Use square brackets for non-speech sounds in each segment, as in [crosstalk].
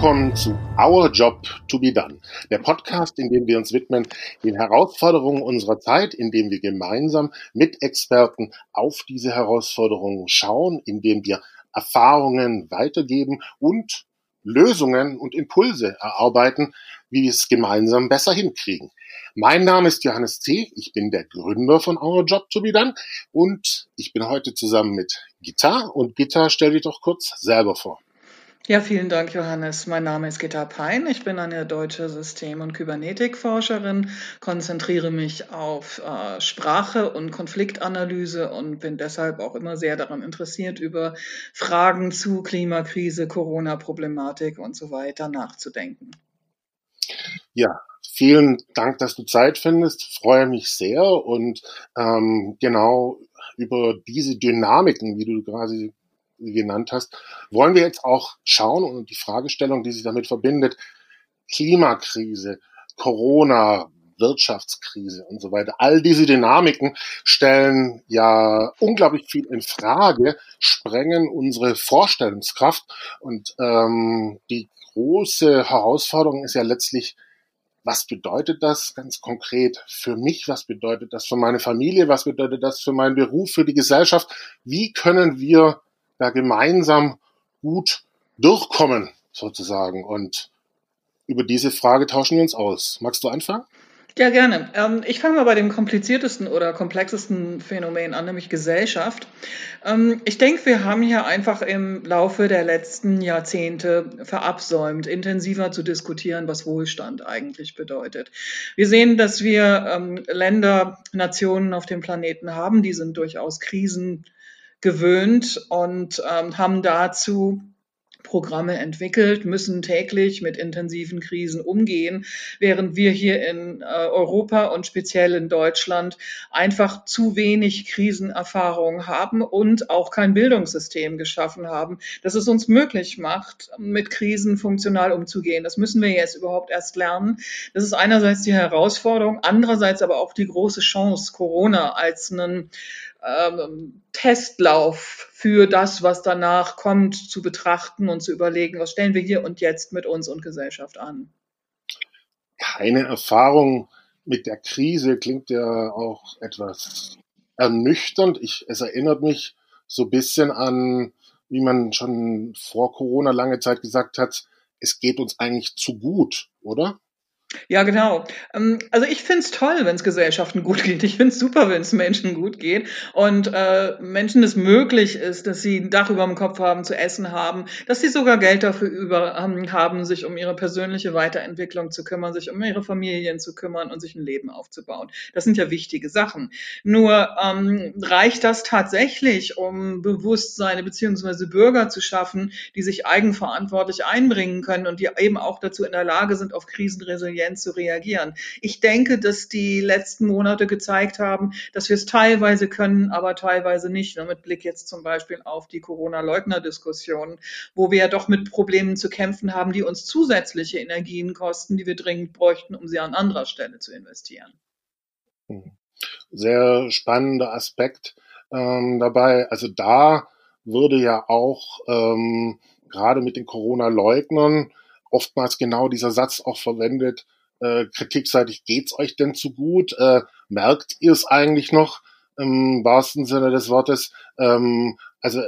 willkommen zu Our Job to be Done, der Podcast, in dem wir uns widmen den Herausforderungen unserer Zeit, in dem wir gemeinsam mit Experten auf diese Herausforderungen schauen, in dem wir Erfahrungen weitergeben und Lösungen und Impulse erarbeiten, wie wir es gemeinsam besser hinkriegen. Mein Name ist Johannes C. Ich bin der Gründer von Our Job to be Done und ich bin heute zusammen mit Gita. Und Gita, stell dich doch kurz selber vor. Ja, vielen Dank, Johannes. Mein Name ist Gitta Pein. Ich bin eine deutsche System- und Kybernetikforscherin, konzentriere mich auf äh, Sprache und Konfliktanalyse und bin deshalb auch immer sehr daran interessiert, über Fragen zu Klimakrise, Corona-Problematik und so weiter nachzudenken. Ja, vielen Dank, dass du Zeit findest. Ich freue mich sehr und ähm, genau über diese Dynamiken, wie du quasi genannt hast, wollen wir jetzt auch schauen und die Fragestellung, die sich damit verbindet, Klimakrise, Corona, Wirtschaftskrise und so weiter. All diese Dynamiken stellen ja unglaublich viel in Frage, sprengen unsere Vorstellungskraft und ähm, die große Herausforderung ist ja letztlich, was bedeutet das ganz konkret für mich? Was bedeutet das für meine Familie? Was bedeutet das für meinen Beruf, für die Gesellschaft? Wie können wir da gemeinsam gut durchkommen, sozusagen. Und über diese Frage tauschen wir uns aus. Magst du anfangen? Ja, gerne. Ähm, ich fange mal bei dem kompliziertesten oder komplexesten Phänomen an, nämlich Gesellschaft. Ähm, ich denke, wir haben hier einfach im Laufe der letzten Jahrzehnte verabsäumt, intensiver zu diskutieren, was Wohlstand eigentlich bedeutet. Wir sehen, dass wir ähm, Länder, Nationen auf dem Planeten haben, die sind durchaus Krisen gewöhnt und ähm, haben dazu Programme entwickelt, müssen täglich mit intensiven Krisen umgehen, während wir hier in äh, Europa und speziell in Deutschland einfach zu wenig Krisenerfahrung haben und auch kein Bildungssystem geschaffen haben, das es uns möglich macht, mit Krisen funktional umzugehen. Das müssen wir jetzt überhaupt erst lernen. Das ist einerseits die Herausforderung, andererseits aber auch die große Chance, Corona als einen ähm, Testlauf für das, was danach kommt, zu betrachten und zu überlegen, was stellen wir hier und jetzt mit uns und Gesellschaft an. Keine Erfahrung mit der Krise klingt ja auch etwas ernüchternd. Ich, es erinnert mich so ein bisschen an, wie man schon vor Corona lange Zeit gesagt hat, es geht uns eigentlich zu gut, oder? Ja, genau. Ähm, also ich find's toll, wenn's Gesellschaften gut geht. Ich find's super, wenn's Menschen gut geht und äh, Menschen es möglich ist, dass sie ein Dach über dem Kopf haben, zu essen haben, dass sie sogar Geld dafür über ähm, haben, sich um ihre persönliche Weiterentwicklung zu kümmern, sich um ihre Familien zu kümmern und sich ein Leben aufzubauen. Das sind ja wichtige Sachen. Nur ähm, reicht das tatsächlich, um Bewusstseine beziehungsweise Bürger zu schaffen, die sich eigenverantwortlich einbringen können und die eben auch dazu in der Lage sind, auf Krisenresilienz Resilienz zu reagieren. Ich denke, dass die letzten Monate gezeigt haben, dass wir es teilweise können, aber teilweise nicht. Mit Blick jetzt zum Beispiel auf die Corona-Leugner-Diskussion, wo wir ja doch mit Problemen zu kämpfen haben, die uns zusätzliche Energien kosten, die wir dringend bräuchten, um sie an anderer Stelle zu investieren. Hm. Sehr spannender Aspekt ähm, dabei. Also da würde ja auch ähm, gerade mit den Corona-Leugnern oftmals genau dieser Satz auch verwendet, äh, kritikseitig geht's euch denn zu gut? Äh, merkt ihr es eigentlich noch im wahrsten Sinne des Wortes? Ähm, also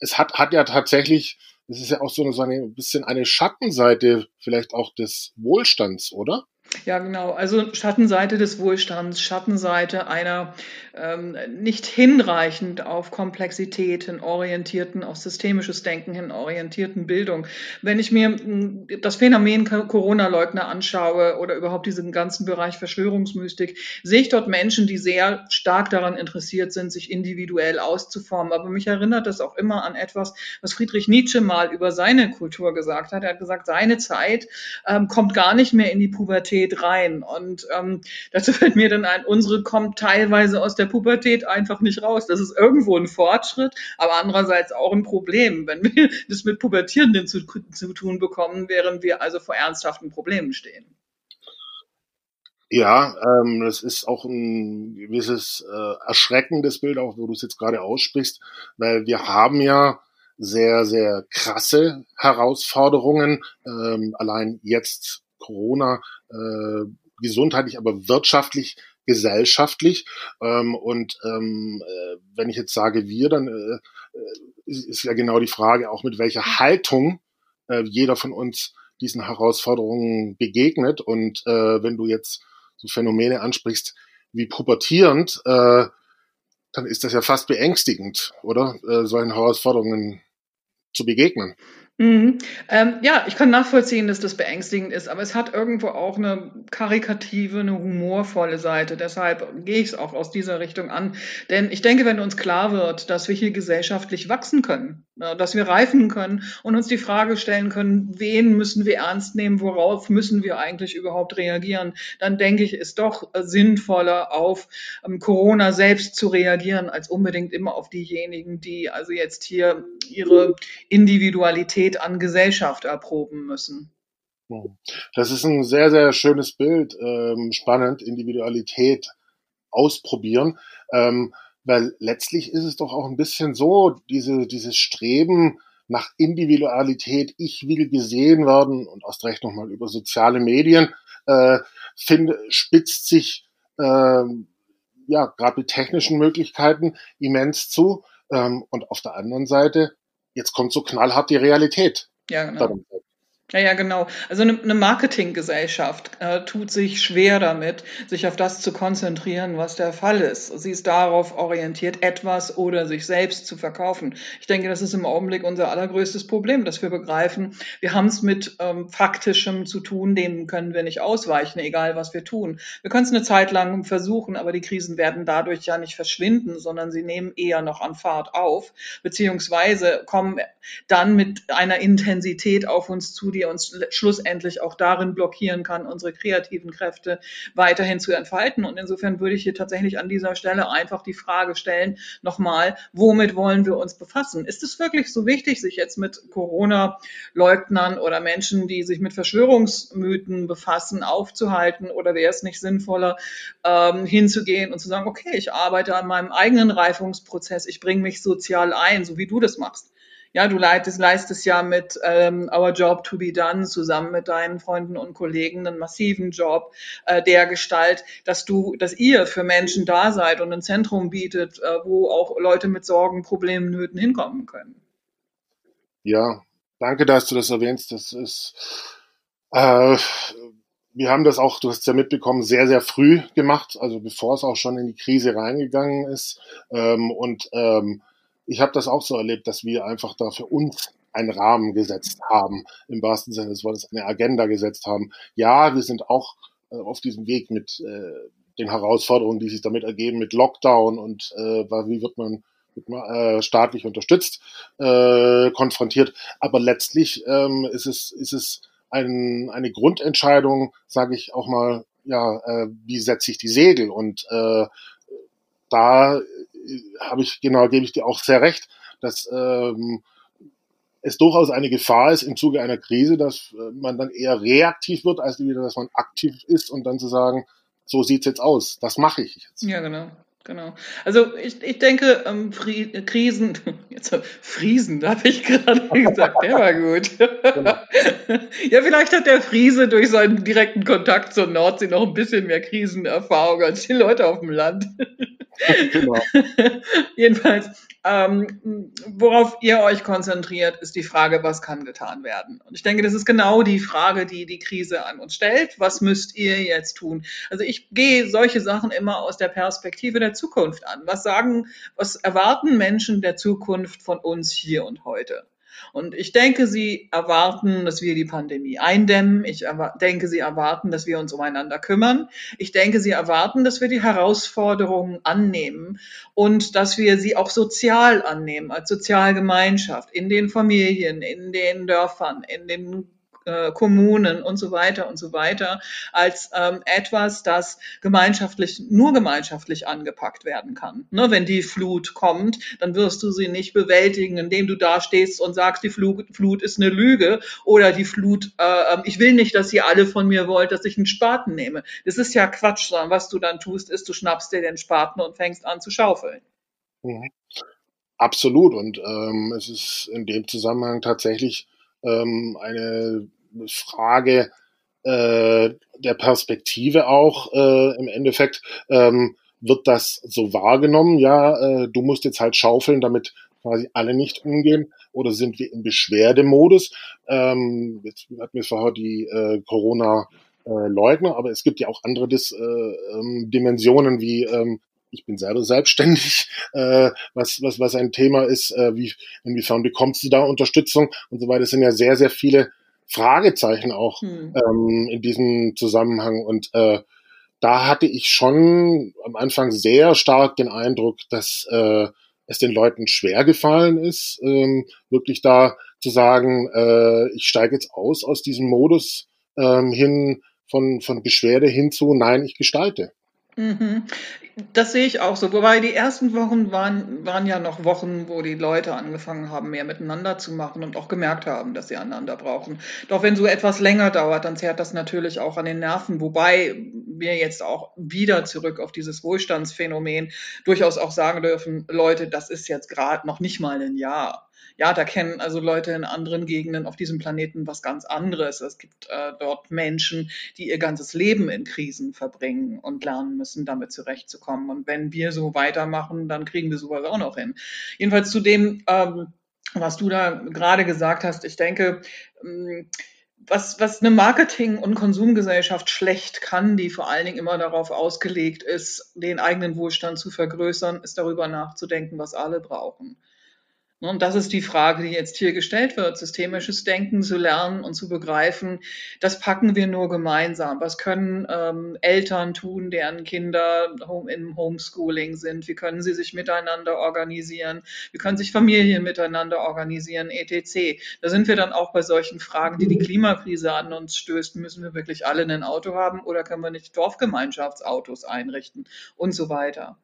es hat, hat ja tatsächlich, es ist ja auch so eine, so eine bisschen eine Schattenseite vielleicht auch des Wohlstands, oder? Ja, genau. Also Schattenseite des Wohlstands, Schattenseite einer ähm, nicht hinreichend auf Komplexitäten orientierten, auf systemisches Denken hin orientierten Bildung. Wenn ich mir hm, das Phänomen Corona-Leugner anschaue oder überhaupt diesen ganzen Bereich Verschwörungsmystik, sehe ich dort Menschen, die sehr stark daran interessiert sind, sich individuell auszuformen. Aber mich erinnert das auch immer an etwas, was Friedrich Nietzsche mal über seine Kultur gesagt hat. Er hat gesagt, seine Zeit ähm, kommt gar nicht mehr in die Pubertät Pubertät rein. Und ähm, dazu [laughs] fällt mir dann ein, unsere kommt teilweise aus der Pubertät einfach nicht raus. Das ist irgendwo ein Fortschritt, aber andererseits auch ein Problem, wenn wir [laughs] das mit Pubertierenden zu, zu tun bekommen, während wir also vor ernsthaften Problemen stehen. Ja, ähm, das ist auch ein gewisses äh, erschreckendes Bild, auch wo du es jetzt gerade aussprichst, weil wir haben ja sehr, sehr krasse Herausforderungen. Ähm, allein jetzt Corona, äh, gesundheitlich, aber wirtschaftlich, gesellschaftlich. Ähm, und ähm, äh, wenn ich jetzt sage wir, dann äh, ist, ist ja genau die Frage auch mit welcher Haltung äh, jeder von uns diesen Herausforderungen begegnet. Und äh, wenn du jetzt so Phänomene ansprichst wie pubertierend, äh, dann ist das ja fast beängstigend, oder? Äh, solchen Herausforderungen zu begegnen. Mhm. Ähm, ja, ich kann nachvollziehen, dass das beängstigend ist, aber es hat irgendwo auch eine karikative, eine humorvolle Seite. Deshalb gehe ich es auch aus dieser Richtung an. Denn ich denke, wenn uns klar wird, dass wir hier gesellschaftlich wachsen können, dass wir reifen können und uns die Frage stellen können, wen müssen wir ernst nehmen, worauf müssen wir eigentlich überhaupt reagieren, dann denke ich, ist doch sinnvoller, auf ähm, Corona selbst zu reagieren, als unbedingt immer auf diejenigen, die also jetzt hier ihre Individualität Qualität an Gesellschaft erproben müssen. Das ist ein sehr, sehr schönes Bild, ähm, spannend, Individualität ausprobieren, ähm, weil letztlich ist es doch auch ein bisschen so, diese, dieses Streben nach Individualität, ich will gesehen werden und erst recht nochmal über soziale Medien, äh, find, spitzt sich äh, ja gerade mit technischen Möglichkeiten immens zu. Ähm, und auf der anderen Seite jetzt kommt so knallhart die Realität. Ja, genau. Ja, ja, genau. Also eine, eine Marketinggesellschaft äh, tut sich schwer damit, sich auf das zu konzentrieren, was der Fall ist. Sie ist darauf orientiert, etwas oder sich selbst zu verkaufen. Ich denke, das ist im Augenblick unser allergrößtes Problem, dass wir begreifen, wir haben es mit ähm, faktischem zu tun, dem können wir nicht ausweichen, egal was wir tun. Wir können es eine Zeit lang versuchen, aber die Krisen werden dadurch ja nicht verschwinden, sondern sie nehmen eher noch an Fahrt auf, beziehungsweise kommen dann mit einer Intensität auf uns zu, die uns schlussendlich auch darin blockieren kann, unsere kreativen Kräfte weiterhin zu entfalten. Und insofern würde ich hier tatsächlich an dieser Stelle einfach die Frage stellen, nochmal, womit wollen wir uns befassen? Ist es wirklich so wichtig, sich jetzt mit Corona-Leugnern oder Menschen, die sich mit Verschwörungsmythen befassen, aufzuhalten? Oder wäre es nicht sinnvoller, ähm, hinzugehen und zu sagen, okay, ich arbeite an meinem eigenen Reifungsprozess, ich bringe mich sozial ein, so wie du das machst ja, du leitest, leistest ja mit ähm, Our Job to be Done zusammen mit deinen Freunden und Kollegen einen massiven Job äh, der Gestalt, dass du, dass ihr für Menschen da seid und ein Zentrum bietet, äh, wo auch Leute mit Sorgen, Problemen, Nöten hinkommen können. Ja, danke, dass du das erwähnst. Das ist, äh, wir haben das auch, du hast es ja mitbekommen, sehr, sehr früh gemacht, also bevor es auch schon in die Krise reingegangen ist. Ähm, und ähm, ich habe das auch so erlebt, dass wir einfach da für uns einen Rahmen gesetzt haben, im wahrsten Sinne des Wortes eine Agenda gesetzt haben. Ja, wir sind auch äh, auf diesem Weg mit äh, den Herausforderungen, die sich damit ergeben, mit Lockdown und äh, wie wird man äh, staatlich unterstützt, äh, konfrontiert. Aber letztlich ähm, ist es, ist es ein, eine Grundentscheidung, sage ich auch mal, ja, äh, wie setze ich die Segel? Und äh, da habe ich, genau, gebe ich dir auch sehr recht, dass ähm, es durchaus eine Gefahr ist im Zuge einer Krise, dass äh, man dann eher reaktiv wird, als wieder, dass man aktiv ist und dann zu sagen, so sieht's jetzt aus, das mache ich jetzt. Ja, genau. Genau. Also ich, ich denke, ähm, Fri Krisen, [laughs] jetzt Friesen, da habe ich gerade [laughs] gesagt, der war gut. Genau. [laughs] ja, vielleicht hat der Friese durch seinen direkten Kontakt zur Nordsee noch ein bisschen mehr Krisenerfahrung als die Leute auf dem Land. [laughs] genau. Jedenfalls, ähm, worauf ihr euch konzentriert, ist die Frage, was kann getan werden? Und ich denke, das ist genau die Frage, die die Krise an uns stellt. Was müsst ihr jetzt tun? Also ich gehe solche Sachen immer aus der Perspektive der Zukunft an. Was sagen, was erwarten Menschen der Zukunft von uns hier und heute? Und ich denke, sie erwarten, dass wir die Pandemie eindämmen. Ich denke, sie erwarten, dass wir uns umeinander kümmern. Ich denke, sie erwarten, dass wir die Herausforderungen annehmen und dass wir sie auch sozial annehmen, als Sozialgemeinschaft, in den Familien, in den Dörfern, in den äh, Kommunen und so weiter und so weiter als ähm, etwas, das gemeinschaftlich, nur gemeinschaftlich angepackt werden kann. Ne, wenn die Flut kommt, dann wirst du sie nicht bewältigen, indem du da stehst und sagst, die Flut, Flut ist eine Lüge oder die Flut, äh, ähm, ich will nicht, dass ihr alle von mir wollt, dass ich einen Spaten nehme. Das ist ja Quatsch, sondern was du dann tust, ist, du schnappst dir den Spaten und fängst an zu schaufeln. Mhm. Absolut. Und ähm, es ist in dem Zusammenhang tatsächlich ähm, eine Frage äh, der Perspektive auch äh, im Endeffekt. Ähm, wird das so wahrgenommen? Ja, äh, du musst jetzt halt schaufeln, damit quasi alle nicht umgehen? Oder sind wir im Beschwerdemodus? Ähm, jetzt hatten wir vorher die äh, Corona-Leugner, aber es gibt ja auch andere Dis, äh, ähm, Dimensionen wie ähm, ich bin selber selbstständig, [laughs] äh, was, was, was ein Thema ist, äh, wie, inwiefern bekommst du da Unterstützung und so weiter. Es sind ja sehr, sehr viele Fragezeichen auch hm. ähm, in diesem Zusammenhang. Und äh, da hatte ich schon am Anfang sehr stark den Eindruck, dass äh, es den Leuten schwer gefallen ist, ähm, wirklich da zu sagen, äh, ich steige jetzt aus aus diesem Modus ähm, hin von, von Beschwerde hin zu, nein, ich gestalte. Mhm. Das sehe ich auch so. Wobei die ersten Wochen waren, waren ja noch Wochen, wo die Leute angefangen haben, mehr miteinander zu machen und auch gemerkt haben, dass sie einander brauchen. Doch wenn so etwas länger dauert, dann zehrt das natürlich auch an den Nerven. Wobei wir jetzt auch wieder zurück auf dieses Wohlstandsphänomen durchaus auch sagen dürfen, Leute, das ist jetzt gerade noch nicht mal ein Jahr ja, da kennen also Leute in anderen Gegenden auf diesem Planeten was ganz anderes. Es gibt äh, dort Menschen, die ihr ganzes Leben in Krisen verbringen und lernen müssen, damit zurechtzukommen. Und wenn wir so weitermachen, dann kriegen wir sowas auch noch hin. Jedenfalls zu dem, ähm, was du da gerade gesagt hast, ich denke, ähm, was, was eine Marketing- und Konsumgesellschaft schlecht kann, die vor allen Dingen immer darauf ausgelegt ist, den eigenen Wohlstand zu vergrößern, ist darüber nachzudenken, was alle brauchen. Und das ist die Frage, die jetzt hier gestellt wird, systemisches Denken zu lernen und zu begreifen. Das packen wir nur gemeinsam. Was können ähm, Eltern tun, deren Kinder home, im Homeschooling sind? Wie können sie sich miteinander organisieren? Wie können sich Familien miteinander organisieren, etc. Da sind wir dann auch bei solchen Fragen, die die Klimakrise an uns stößt. Müssen wir wirklich alle ein Auto haben oder können wir nicht Dorfgemeinschaftsautos einrichten und so weiter?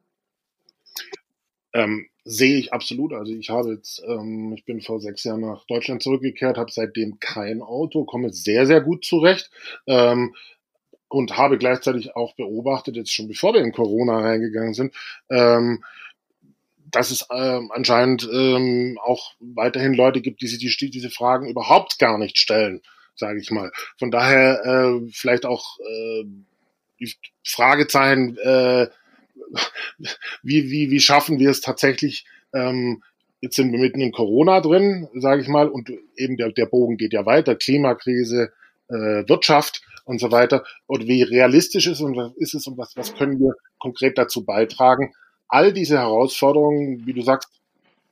Ähm, sehe ich absolut. Also ich habe jetzt, ähm, ich bin vor sechs Jahren nach Deutschland zurückgekehrt, habe seitdem kein Auto, komme sehr, sehr gut zurecht. Ähm, und habe gleichzeitig auch beobachtet, jetzt schon bevor wir in Corona reingegangen sind, ähm, dass es ähm, anscheinend ähm, auch weiterhin Leute gibt, die sich die, diese Fragen überhaupt gar nicht stellen, sage ich mal. Von daher äh, vielleicht auch äh, die Fragezeichen, äh, wie, wie, wie schaffen wir es tatsächlich, ähm, jetzt sind wir mitten in Corona drin, sage ich mal, und eben der, der Bogen geht ja weiter, Klimakrise, äh, Wirtschaft und so weiter. Und wie realistisch ist, und was ist es und was, was können wir konkret dazu beitragen, all diese Herausforderungen, wie du sagst,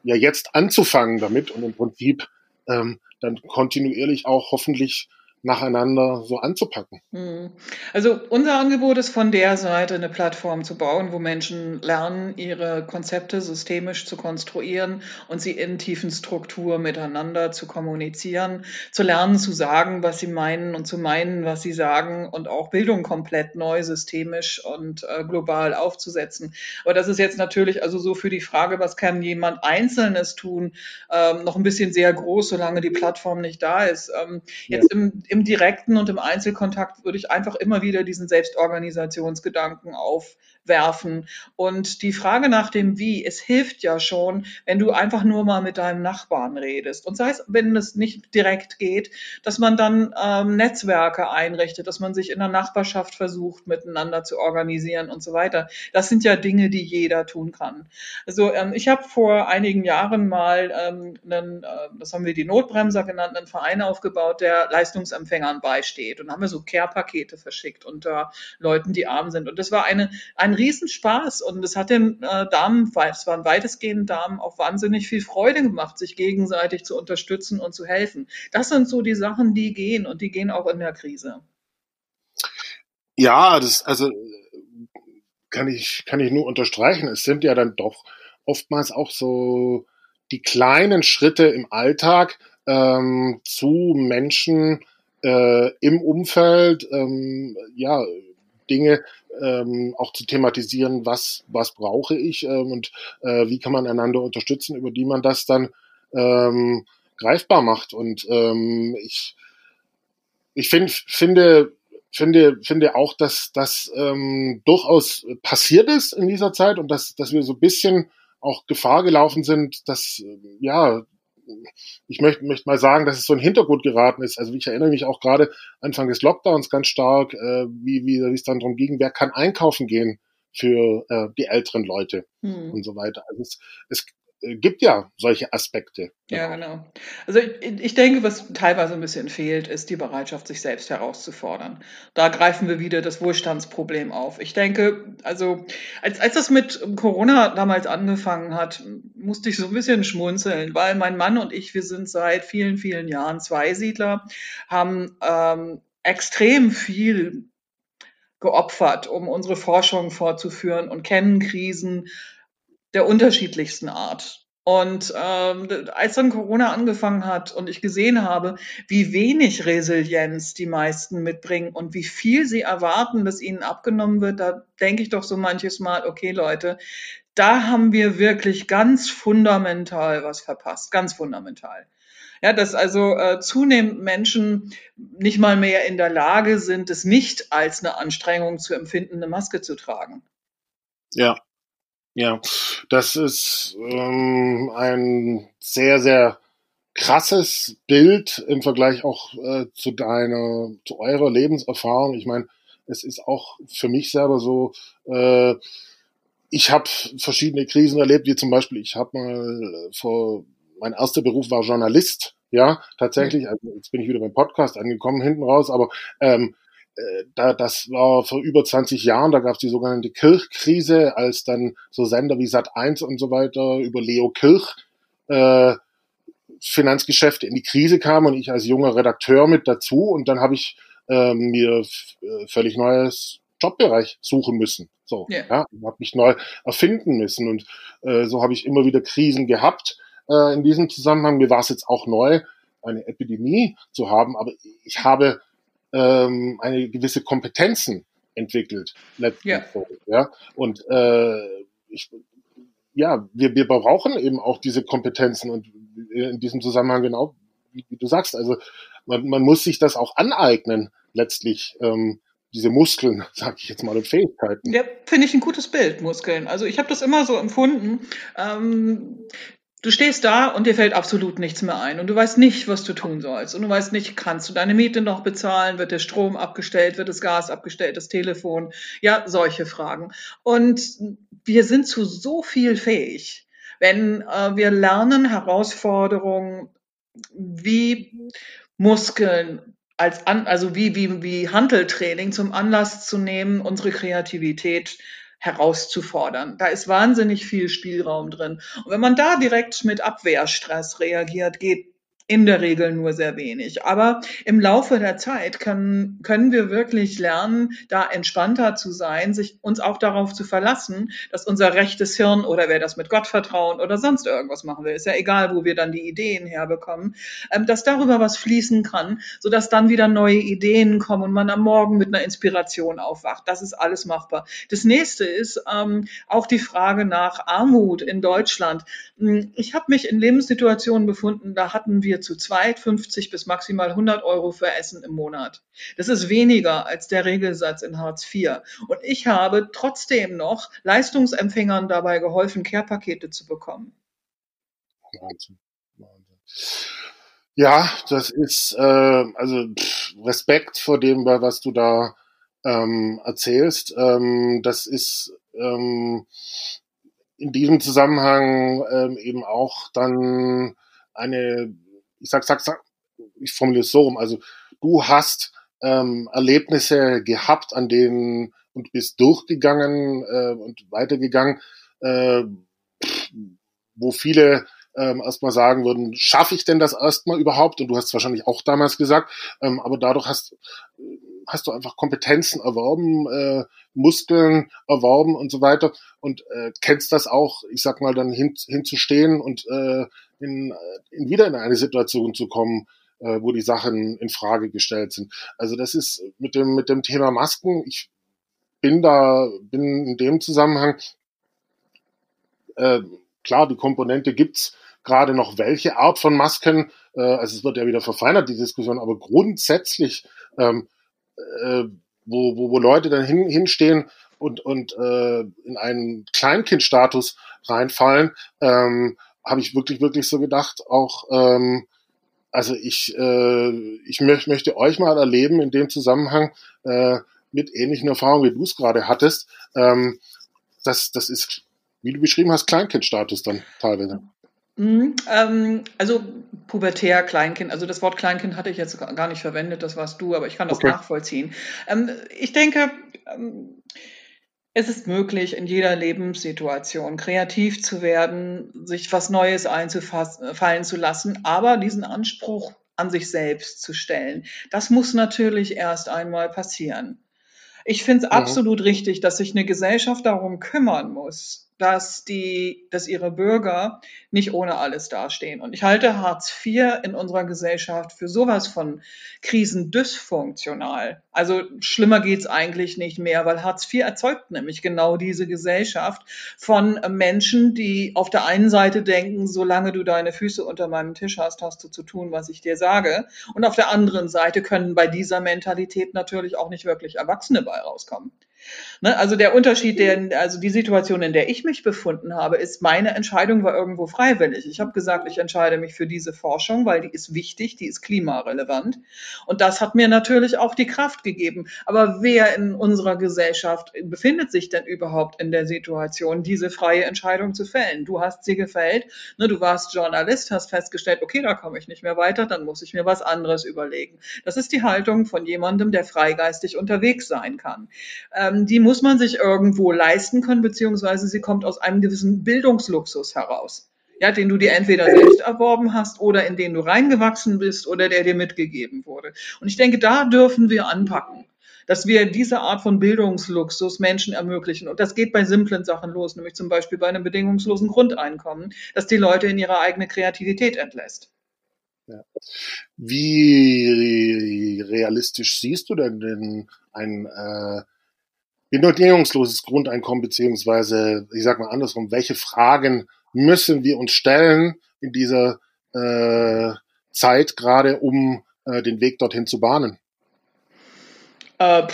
ja jetzt anzufangen damit und im Prinzip ähm, dann kontinuierlich auch hoffentlich nacheinander so anzupacken. Hm. Also unser Angebot ist von der Seite eine Plattform zu bauen, wo Menschen lernen, ihre Konzepte systemisch zu konstruieren und sie in tiefen Struktur miteinander zu kommunizieren, zu lernen, zu sagen, was sie meinen und zu meinen, was sie sagen und auch Bildung komplett neu systemisch und äh, global aufzusetzen. Aber das ist jetzt natürlich also so für die Frage, was kann jemand Einzelnes tun, ähm, noch ein bisschen sehr groß, solange die Plattform nicht da ist. Ähm, jetzt ja. im, im direkten und im Einzelkontakt würde ich einfach immer wieder diesen Selbstorganisationsgedanken aufwerfen. Und die Frage nach dem Wie, es hilft ja schon, wenn du einfach nur mal mit deinem Nachbarn redest. Und sei es, wenn es nicht direkt geht, dass man dann ähm, Netzwerke einrichtet, dass man sich in der Nachbarschaft versucht, miteinander zu organisieren und so weiter. Das sind ja Dinge, die jeder tun kann. Also ähm, ich habe vor einigen Jahren mal ähm, einen, äh, das haben wir die Notbremser genannt, einen Verein aufgebaut, der Leistungsermächtigungsverein Empfängern beisteht. Und haben wir so Care-Pakete verschickt unter Leuten, die arm sind. Und das war eine, ein Riesenspaß. Und es hat den äh, Damen, es waren weitestgehend Damen, auch wahnsinnig viel Freude gemacht, sich gegenseitig zu unterstützen und zu helfen. Das sind so die Sachen, die gehen und die gehen auch in der Krise. Ja, das, also kann ich, kann ich nur unterstreichen. Es sind ja dann doch oftmals auch so die kleinen Schritte im Alltag ähm, zu Menschen, äh, im Umfeld ähm, ja Dinge ähm, auch zu thematisieren, was was brauche ich ähm, und äh, wie kann man einander unterstützen, über die man das dann ähm, greifbar macht. Und ähm, ich ich find, finde finde finde auch, dass das ähm, durchaus passiert ist in dieser Zeit und dass dass wir so ein bisschen auch Gefahr gelaufen sind, dass, ja, ich möchte, möchte mal sagen, dass es so ein Hintergrund geraten ist. Also ich erinnere mich auch gerade Anfang des Lockdowns ganz stark, äh, wie, wie, es dann darum ging, wer kann einkaufen gehen für äh, die älteren Leute hm. und so weiter. Also es, es gibt ja solche Aspekte. Ja, genau. Also ich, ich denke, was teilweise ein bisschen fehlt, ist die Bereitschaft, sich selbst herauszufordern. Da greifen wir wieder das Wohlstandsproblem auf. Ich denke, also als, als das mit Corona damals angefangen hat, musste ich so ein bisschen schmunzeln, weil mein Mann und ich, wir sind seit vielen, vielen Jahren Zweisiedler, haben ähm, extrem viel geopfert, um unsere Forschung fortzuführen und kennen Krisen der unterschiedlichsten Art. Und ähm, als dann Corona angefangen hat und ich gesehen habe, wie wenig Resilienz die meisten mitbringen und wie viel sie erwarten, dass ihnen abgenommen wird, da denke ich doch so manches Mal, okay Leute, da haben wir wirklich ganz fundamental was verpasst, ganz fundamental. Ja, dass also äh, zunehmend Menschen nicht mal mehr in der Lage sind, es nicht als eine Anstrengung zu empfinden, eine Maske zu tragen. Ja, ja, das ist ähm, ein sehr, sehr krasses Bild im Vergleich auch äh, zu deiner, zu eurer Lebenserfahrung. Ich meine, es ist auch für mich selber so, äh, ich habe verschiedene Krisen erlebt, wie zum Beispiel, ich habe mal vor, mein erster Beruf war Journalist, ja, tatsächlich, also jetzt bin ich wieder beim Podcast angekommen hinten raus, aber ähm, äh, da, das war vor über 20 Jahren, da gab es die sogenannte Kirchkrise, als dann so Sender wie Sat1 und so weiter über Leo Kirch äh, Finanzgeschäfte in die Krise kamen und ich als junger Redakteur mit dazu und dann habe ich äh, mir äh, völlig neues Jobbereich suchen müssen. So, yeah. ja, habe mich neu erfinden müssen und äh, so habe ich immer wieder Krisen gehabt. Äh, in diesem Zusammenhang mir war es jetzt auch neu, eine Epidemie zu haben, aber ich habe ähm, eine gewisse Kompetenzen entwickelt. Ja. ja. Und äh, ich, ja, wir, wir brauchen eben auch diese Kompetenzen und in diesem Zusammenhang genau, wie, wie du sagst, also man, man muss sich das auch aneignen, letztlich. Ähm, diese Muskeln, [laughs] sag ich jetzt mal, und Fähigkeiten. Ja, finde ich ein gutes Bild, Muskeln. Also ich habe das immer so empfunden. Ähm, Du stehst da und dir fällt absolut nichts mehr ein und du weißt nicht, was du tun sollst. Und du weißt nicht, kannst du deine Miete noch bezahlen, wird der Strom abgestellt, wird das Gas abgestellt, das Telefon, ja, solche Fragen. Und wir sind zu so viel fähig, wenn äh, wir lernen Herausforderungen wie Muskeln als an, also wie, wie, wie Handeltraining zum Anlass zu nehmen, unsere Kreativität herauszufordern. Da ist wahnsinnig viel Spielraum drin. Und wenn man da direkt mit Abwehrstress reagiert, geht in der Regel nur sehr wenig. Aber im Laufe der Zeit können, können wir wirklich lernen, da entspannter zu sein, sich uns auch darauf zu verlassen, dass unser rechtes Hirn oder wer das mit Gott vertrauen oder sonst irgendwas machen will, ist ja egal, wo wir dann die Ideen herbekommen, ähm, dass darüber was fließen kann, sodass dann wieder neue Ideen kommen und man am Morgen mit einer Inspiration aufwacht. Das ist alles machbar. Das nächste ist ähm, auch die Frage nach Armut in Deutschland. Hm, ich habe mich in Lebenssituationen befunden, da hatten wir wir zu zweit 50 bis maximal 100 Euro für Essen im Monat. Das ist weniger als der Regelsatz in Hartz IV. Und ich habe trotzdem noch Leistungsempfängern dabei geholfen, Care-Pakete zu bekommen. Wahnsinn. Wahnsinn. Ja, das ist äh, also pff, Respekt vor dem, was du da ähm, erzählst. Ähm, das ist ähm, in diesem Zusammenhang ähm, eben auch dann eine ich sag, sag, sag, ich formuliere es so rum, also du hast ähm, Erlebnisse gehabt, an denen und bist durchgegangen äh, und weitergegangen, äh, wo viele ähm, erstmal sagen würden, schaffe ich denn das erstmal überhaupt? Und du hast es wahrscheinlich auch damals gesagt, ähm, aber dadurch hast, hast du einfach Kompetenzen erworben, äh, Muskeln erworben und so weiter und äh, kennst das auch, ich sag mal, dann hin, hinzustehen und äh, in, in wieder in eine Situation zu kommen, äh, wo die Sachen in Frage gestellt sind. Also das ist mit dem mit dem Thema Masken. Ich bin da bin in dem Zusammenhang äh, klar, die Komponente gibt's gerade noch welche Art von Masken. Äh, also es wird ja wieder verfeinert die Diskussion, aber grundsätzlich ähm, äh, wo, wo, wo Leute dann hin, hinstehen und, und äh, in einen Kleinkindstatus reinfallen, ähm, habe ich wirklich, wirklich so gedacht, auch, ähm, also ich, äh, ich möcht, möchte euch mal erleben in dem Zusammenhang äh, mit ähnlichen Erfahrungen, wie du es gerade hattest. Ähm, das, das ist, wie du beschrieben hast, Kleinkindstatus dann teilweise. Mhm, ähm, also pubertär Kleinkind, also das Wort Kleinkind hatte ich jetzt gar nicht verwendet, das warst du, aber ich kann das okay. nachvollziehen. Ähm, ich denke, ähm, es ist möglich, in jeder Lebenssituation kreativ zu werden, sich was Neues einzufallen zu lassen, aber diesen Anspruch an sich selbst zu stellen, das muss natürlich erst einmal passieren. Ich finde es mhm. absolut richtig, dass sich eine Gesellschaft darum kümmern muss, dass die, dass ihre Bürger nicht ohne alles dastehen. Und ich halte Hartz IV in unserer Gesellschaft für sowas von krisendysfunktional. Also schlimmer geht's eigentlich nicht mehr, weil Hartz IV erzeugt nämlich genau diese Gesellschaft von Menschen, die auf der einen Seite denken, solange du deine Füße unter meinem Tisch hast, hast du zu tun, was ich dir sage. Und auf der anderen Seite können bei dieser Mentalität natürlich auch nicht wirklich Erwachsene bei rauskommen. Ne, also der Unterschied, der, also die Situation, in der ich mich befunden habe, ist, meine Entscheidung war irgendwo freiwillig. Ich habe gesagt, ich entscheide mich für diese Forschung, weil die ist wichtig, die ist klimarelevant. Und das hat mir natürlich auch die Kraft gegeben. Aber wer in unserer Gesellschaft befindet sich denn überhaupt in der Situation, diese freie Entscheidung zu fällen? Du hast sie gefällt, ne, du warst Journalist, hast festgestellt, okay, da komme ich nicht mehr weiter, dann muss ich mir was anderes überlegen. Das ist die Haltung von jemandem, der freigeistig unterwegs sein kann. Ähm, die muss man sich irgendwo leisten können, beziehungsweise sie kommt aus einem gewissen Bildungsluxus heraus. Ja, den du dir entweder selbst erworben hast oder in den du reingewachsen bist oder der dir mitgegeben wurde. Und ich denke, da dürfen wir anpacken dass wir diese Art von Bildungsluxus Menschen ermöglichen. Und das geht bei simplen Sachen los, nämlich zum Beispiel bei einem bedingungslosen Grundeinkommen, das die Leute in ihre eigene Kreativität entlässt. Ja. Wie realistisch siehst du denn den, ein äh, bedingungsloses Grundeinkommen, beziehungsweise, ich sag mal andersrum, welche Fragen müssen wir uns stellen in dieser äh, Zeit gerade, um äh, den Weg dorthin zu bahnen? Äh,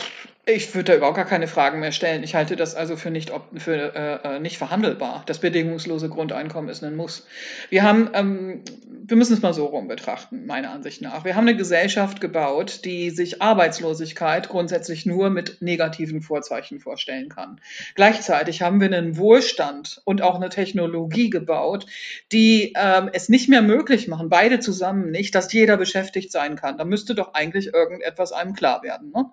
ich würde da überhaupt gar keine Fragen mehr stellen. Ich halte das also für nicht, für, äh, äh, nicht verhandelbar. Das bedingungslose Grundeinkommen ist ein Muss. Wir haben, ähm, wir müssen es mal so rum betrachten, meiner Ansicht nach. Wir haben eine Gesellschaft gebaut, die sich Arbeitslosigkeit grundsätzlich nur mit negativen Vorzeichen vorstellen kann. Gleichzeitig haben wir einen Wohlstand und auch eine Technologie gebaut, die ähm, es nicht mehr möglich machen, beide zusammen nicht, dass jeder beschäftigt sein kann. Da müsste doch eigentlich irgendetwas einem klar werden. Ne?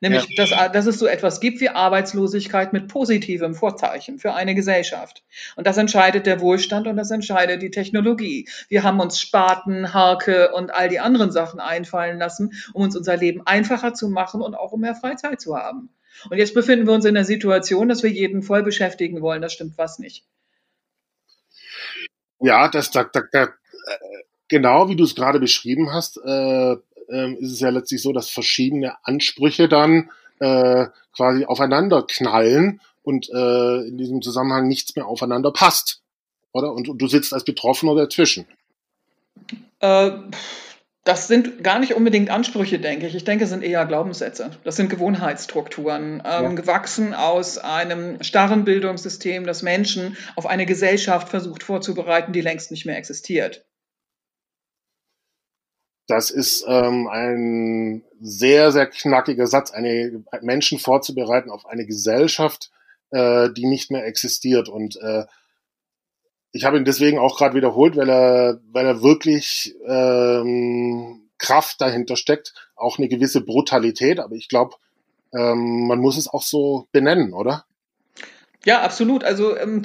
Nämlich, ja. dass, dass es so etwas gibt wie Arbeitslosigkeit mit positivem Vorzeichen für eine Gesellschaft. Und das entscheidet der Wohlstand und das entscheidet die Technologie. Wir haben uns Spaten, Harke und all die anderen Sachen einfallen lassen, um uns unser Leben einfacher zu machen und auch um mehr Freizeit zu haben. Und jetzt befinden wir uns in der Situation, dass wir jeden voll beschäftigen wollen. Das stimmt was nicht. Ja, das, da, da, da, genau wie du es gerade beschrieben hast, äh, ähm, ist es ja letztlich so, dass verschiedene Ansprüche dann äh, quasi aufeinander knallen und äh, in diesem Zusammenhang nichts mehr aufeinander passt. Oder? Und, und du sitzt als Betroffener dazwischen. Äh, das sind gar nicht unbedingt Ansprüche, denke ich. Ich denke, es sind eher Glaubenssätze. Das sind Gewohnheitsstrukturen, ähm, ja. gewachsen aus einem starren Bildungssystem, das Menschen auf eine Gesellschaft versucht vorzubereiten, die längst nicht mehr existiert. Das ist ähm, ein sehr, sehr knackiger Satz, eine Menschen vorzubereiten auf eine Gesellschaft, äh, die nicht mehr existiert. Und äh, ich habe ihn deswegen auch gerade wiederholt, weil er, weil er wirklich ähm, Kraft dahinter steckt, auch eine gewisse Brutalität. Aber ich glaube, ähm, man muss es auch so benennen, oder? Ja, absolut. Also ähm,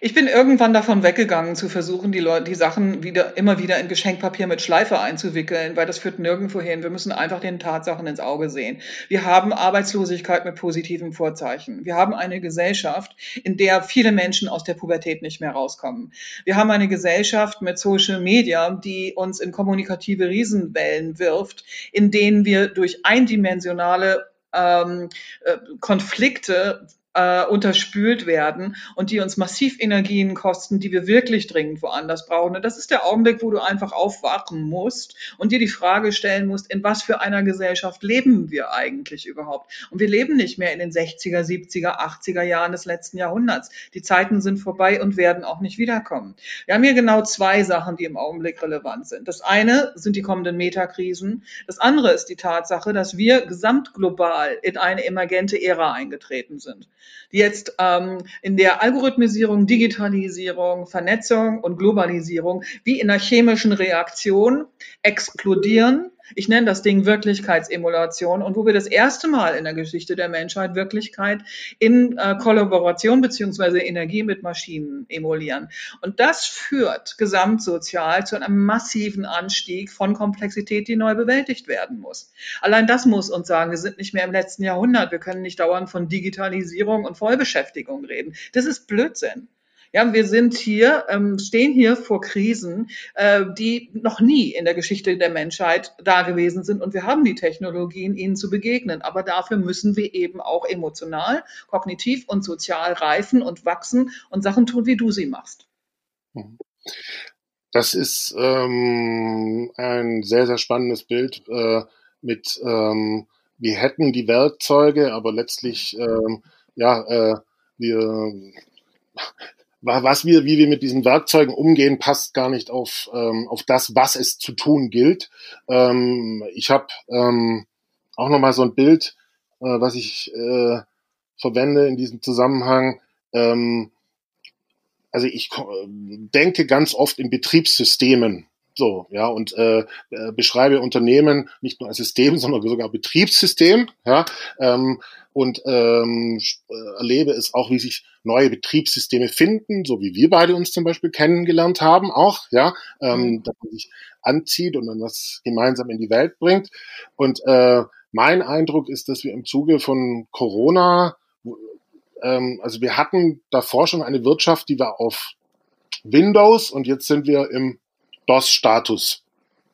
ich bin irgendwann davon weggegangen, zu versuchen, die Leute, die Sachen wieder, immer wieder in Geschenkpapier mit Schleife einzuwickeln, weil das führt nirgendwo hin. Wir müssen einfach den Tatsachen ins Auge sehen. Wir haben Arbeitslosigkeit mit positiven Vorzeichen. Wir haben eine Gesellschaft, in der viele Menschen aus der Pubertät nicht mehr rauskommen. Wir haben eine Gesellschaft mit Social Media, die uns in kommunikative Riesenwellen wirft, in denen wir durch eindimensionale ähm, äh, Konflikte äh, unterspült werden und die uns massiv Energien kosten, die wir wirklich dringend woanders brauchen. Und das ist der Augenblick, wo du einfach aufwachen musst und dir die Frage stellen musst, in was für einer Gesellschaft leben wir eigentlich überhaupt? Und wir leben nicht mehr in den 60er, 70er, 80er Jahren des letzten Jahrhunderts. Die Zeiten sind vorbei und werden auch nicht wiederkommen. Wir haben hier genau zwei Sachen, die im Augenblick relevant sind. Das eine sind die kommenden Metakrisen. Das andere ist die Tatsache, dass wir gesamtglobal in eine emergente Ära eingetreten sind die jetzt ähm, in der Algorithmisierung, Digitalisierung, Vernetzung und Globalisierung wie in einer chemischen Reaktion explodieren ich nenne das Ding Wirklichkeitsemulation und wo wir das erste Mal in der Geschichte der Menschheit Wirklichkeit in äh, Kollaboration beziehungsweise Energie mit Maschinen emulieren. Und das führt gesamtsozial zu einem massiven Anstieg von Komplexität, die neu bewältigt werden muss. Allein das muss uns sagen, wir sind nicht mehr im letzten Jahrhundert. Wir können nicht dauernd von Digitalisierung und Vollbeschäftigung reden. Das ist Blödsinn. Ja, wir sind hier, ähm, stehen hier vor Krisen, äh, die noch nie in der Geschichte der Menschheit da gewesen sind. Und wir haben die Technologien, ihnen zu begegnen. Aber dafür müssen wir eben auch emotional, kognitiv und sozial reifen und wachsen und Sachen tun, wie du sie machst. Das ist ähm, ein sehr, sehr spannendes Bild äh, mit, ähm, wir hätten die Werkzeuge, aber letztlich, ähm, ja, äh, wir was wir, wie wir mit diesen Werkzeugen umgehen, passt gar nicht auf, ähm, auf das, was es zu tun gilt. Ähm, ich habe ähm, auch nochmal so ein Bild, äh, was ich äh, verwende in diesem Zusammenhang. Ähm, also ich denke ganz oft in Betriebssystemen. So, ja, und äh, äh, beschreibe Unternehmen nicht nur als System, [laughs] sondern sogar Betriebssystem, ja, ähm, und ähm, äh, erlebe es auch, wie sich neue Betriebssysteme finden, so wie wir beide uns zum Beispiel kennengelernt haben, auch, ja, ähm, mhm. dass man sich anzieht und dann was gemeinsam in die Welt bringt. Und äh, mein Eindruck ist, dass wir im Zuge von Corona, ähm, also wir hatten davor schon eine Wirtschaft, die war auf Windows und jetzt sind wir im DOS-Status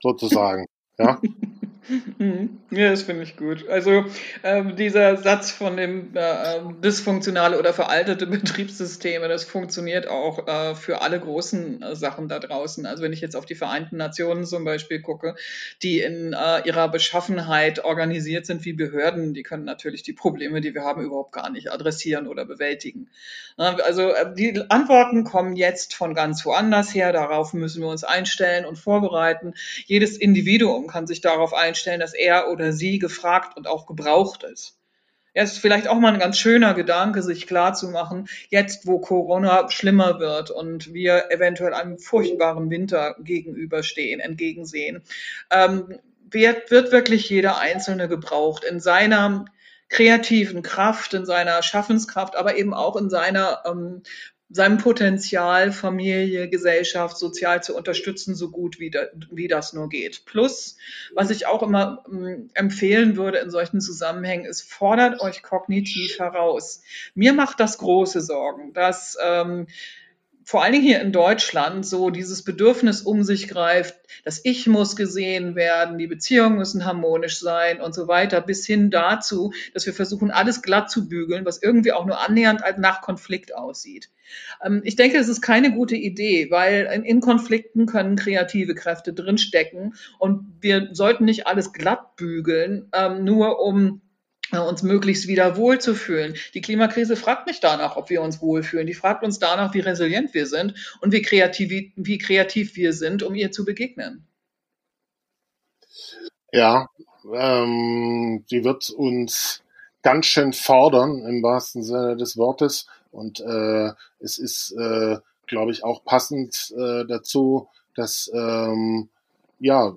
sozusagen. ja. [laughs] Mhm. Ja, das finde ich gut. Also ähm, dieser Satz von dem äh, ähm, dysfunktionale oder veraltete [laughs] Betriebssysteme, das funktioniert auch äh, für alle großen äh, Sachen da draußen. Also wenn ich jetzt auf die Vereinten Nationen zum Beispiel gucke, die in äh, ihrer Beschaffenheit organisiert sind wie Behörden, die können natürlich die Probleme, die wir haben, überhaupt gar nicht adressieren oder bewältigen. Also äh, die Antworten kommen jetzt von ganz woanders her. Darauf müssen wir uns einstellen und vorbereiten. Jedes Individuum kann sich darauf einstellen, dass er oder sie gefragt und auch gebraucht ist. Ja, es ist vielleicht auch mal ein ganz schöner Gedanke, sich klarzumachen, jetzt wo Corona schlimmer wird und wir eventuell einem furchtbaren Winter gegenüberstehen, entgegensehen, ähm, wird, wird wirklich jeder Einzelne gebraucht in seiner kreativen Kraft, in seiner Schaffenskraft, aber eben auch in seiner ähm, seinem Potenzial, Familie, Gesellschaft sozial zu unterstützen, so gut wie, da, wie das nur geht. Plus, was ich auch immer ähm, empfehlen würde in solchen Zusammenhängen, ist, fordert euch kognitiv heraus. Mir macht das große Sorgen, dass ähm, vor allen Dingen hier in Deutschland so dieses Bedürfnis um sich greift, das Ich muss gesehen werden, die Beziehungen müssen harmonisch sein und so weiter, bis hin dazu, dass wir versuchen, alles glatt zu bügeln, was irgendwie auch nur annähernd nach Konflikt aussieht. Ähm, ich denke, es ist keine gute Idee, weil in Konflikten können kreative Kräfte drinstecken und wir sollten nicht alles glatt bügeln, ähm, nur um uns möglichst wieder wohlzufühlen. Die Klimakrise fragt nicht danach, ob wir uns wohlfühlen. Die fragt uns danach, wie resilient wir sind und wie kreativ, wie kreativ wir sind, um ihr zu begegnen. Ja, ähm, die wird uns ganz schön fordern im wahrsten Sinne des Wortes. Und äh, es ist, äh, glaube ich, auch passend äh, dazu, dass ähm, ja,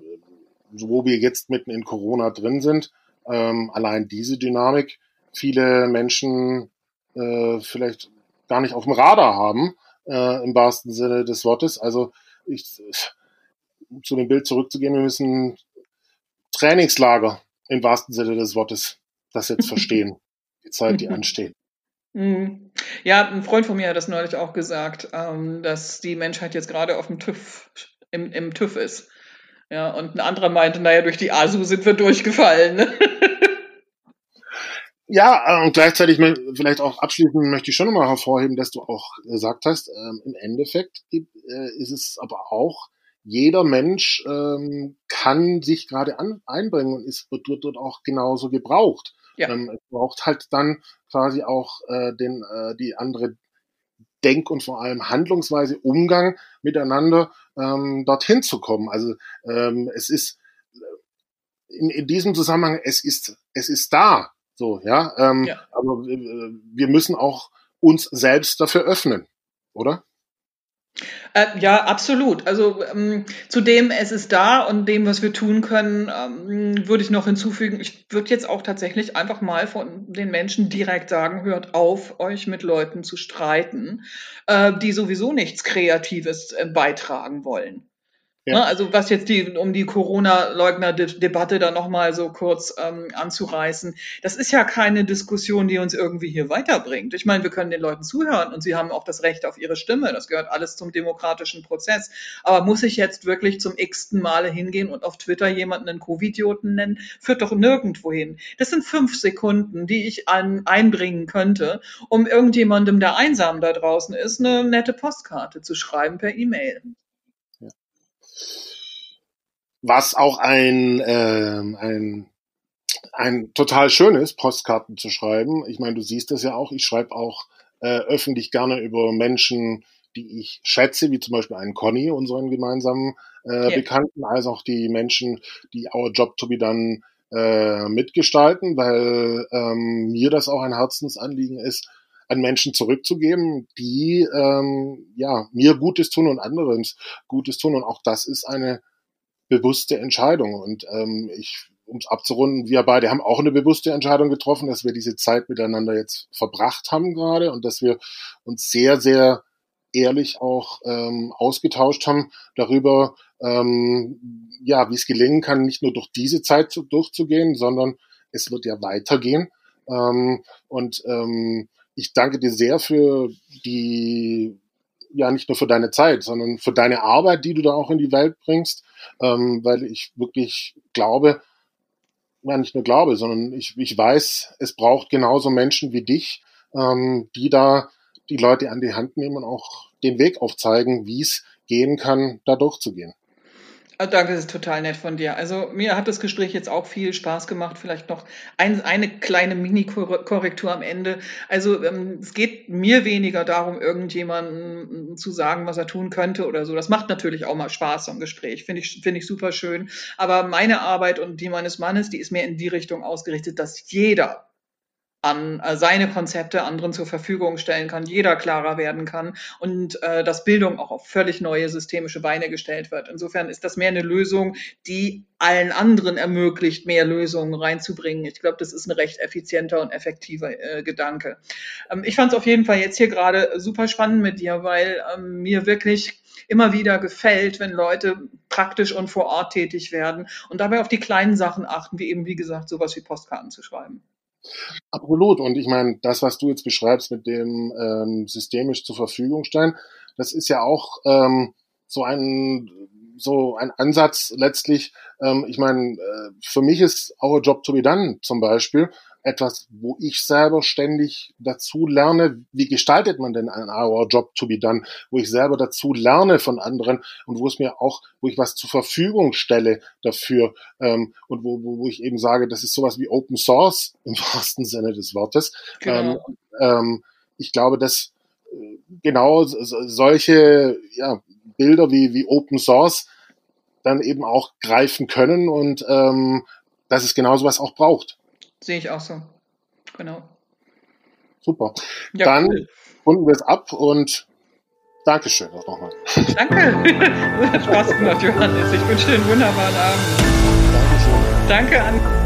wo wir jetzt mitten in Corona drin sind, ähm, allein diese Dynamik viele Menschen äh, vielleicht gar nicht auf dem Radar haben, äh, im wahrsten Sinne des Wortes. Also ich, zu dem Bild zurückzugehen, wir müssen Trainingslager im wahrsten Sinne des Wortes das jetzt [laughs] verstehen, die Zeit, die [laughs] ansteht. Mhm. Ja, ein Freund von mir hat das neulich auch gesagt, ähm, dass die Menschheit jetzt gerade auf dem TÜV, im, im TÜV ist. Ja, und ein anderer meinte, naja, durch die ASU sind wir durchgefallen. [laughs] Ja, äh, und gleichzeitig vielleicht auch abschließend möchte ich schon nochmal hervorheben, dass du auch gesagt hast, ähm, im Endeffekt äh, ist es aber auch, jeder Mensch ähm, kann sich gerade einbringen und ist, wird dort auch genauso gebraucht. Ja. Ähm, es braucht halt dann quasi auch äh, den, äh, die andere Denk- und vor allem Handlungsweise, Umgang miteinander ähm, dorthin zu kommen. Also ähm, es ist in, in diesem Zusammenhang, es ist, es ist da. So, ja. Ähm, ja. Aber äh, wir müssen auch uns selbst dafür öffnen, oder? Äh, ja, absolut. Also ähm, zu dem, es ist da und dem, was wir tun können, ähm, würde ich noch hinzufügen, ich würde jetzt auch tatsächlich einfach mal von den Menschen direkt sagen, hört auf, euch mit Leuten zu streiten, äh, die sowieso nichts Kreatives äh, beitragen wollen. Ja. Ne, also was jetzt die, um die Corona-Leugner-Debatte da nochmal so kurz ähm, anzureißen, das ist ja keine Diskussion, die uns irgendwie hier weiterbringt. Ich meine, wir können den Leuten zuhören und sie haben auch das Recht auf ihre Stimme. Das gehört alles zum demokratischen Prozess. Aber muss ich jetzt wirklich zum x-ten Male hingehen und auf Twitter jemanden einen Covidioten nennen? Führt doch nirgendwo hin. Das sind fünf Sekunden, die ich an, einbringen könnte, um irgendjemandem, der einsam da draußen ist, eine nette Postkarte zu schreiben per E-Mail was auch ein, äh, ein, ein total schönes, Postkarten zu schreiben. Ich meine, du siehst das ja auch. Ich schreibe auch äh, öffentlich gerne über Menschen, die ich schätze, wie zum Beispiel einen Conny, unseren gemeinsamen äh, yeah. Bekannten, als auch die Menschen, die Our Job to be Done äh, mitgestalten, weil ähm, mir das auch ein Herzensanliegen ist, an Menschen zurückzugeben, die ähm, ja mir Gutes tun und anderen Gutes tun. Und auch das ist eine bewusste Entscheidung. Und ähm, ich, um es abzurunden, wir beide haben auch eine bewusste Entscheidung getroffen, dass wir diese Zeit miteinander jetzt verbracht haben gerade und dass wir uns sehr, sehr ehrlich auch ähm, ausgetauscht haben darüber, ähm, ja, wie es gelingen kann, nicht nur durch diese Zeit zu, durchzugehen, sondern es wird ja weitergehen. Ähm, und ähm, ich danke dir sehr für die ja nicht nur für deine Zeit, sondern für deine Arbeit, die du da auch in die Welt bringst, ähm, weil ich wirklich glaube, ja nicht nur glaube, sondern ich, ich weiß, es braucht genauso Menschen wie dich, ähm, die da die Leute an die Hand nehmen und auch den Weg aufzeigen, wie es gehen kann, da durchzugehen. Ah, danke, das ist total nett von dir. Also mir hat das Gespräch jetzt auch viel Spaß gemacht. Vielleicht noch ein, eine kleine Mini-Korrektur am Ende. Also ähm, es geht mir weniger darum, irgendjemandem zu sagen, was er tun könnte oder so. Das macht natürlich auch mal Spaß, ein Gespräch. Finde ich, finde ich super schön. Aber meine Arbeit und die meines Mannes, die ist mehr in die Richtung ausgerichtet, dass jeder an äh, seine Konzepte anderen zur Verfügung stellen kann, jeder klarer werden kann und äh, dass Bildung auch auf völlig neue systemische Beine gestellt wird. Insofern ist das mehr eine Lösung, die allen anderen ermöglicht, mehr Lösungen reinzubringen. Ich glaube, das ist ein recht effizienter und effektiver äh, Gedanke. Ähm, ich fand es auf jeden Fall jetzt hier gerade super spannend mit dir, weil ähm, mir wirklich immer wieder gefällt, wenn Leute praktisch und vor Ort tätig werden und dabei auf die kleinen Sachen achten, wie eben, wie gesagt, sowas wie Postkarten zu schreiben. Absolut. Und ich meine, das, was du jetzt beschreibst mit dem ähm, systemisch zur Verfügung stellen, das ist ja auch ähm, so ein so ein Ansatz letztlich. Ähm, ich meine, äh, für mich ist Our Job to be Done zum Beispiel etwas, wo ich selber ständig dazu lerne, wie gestaltet man denn ein Our Job to be done, wo ich selber dazu lerne von anderen und wo es mir auch, wo ich was zur Verfügung stelle dafür ähm, und wo, wo, wo ich eben sage, das ist sowas wie Open Source [laughs] im wahrsten Sinne des Wortes. Genau. Ähm, ähm, ich glaube, dass äh, genau solche ja, Bilder wie, wie Open Source dann eben auch greifen können und ähm, dass es genau sowas auch braucht. Sehe ich auch so. Genau. Super. Ja, Dann cool. runden wir es ab und Dankeschön auch nochmal. Danke. [laughs] Spaß gemacht, Johannes. Ich wünsche dir einen wunderbaren Abend. Dankeschön. Danke an.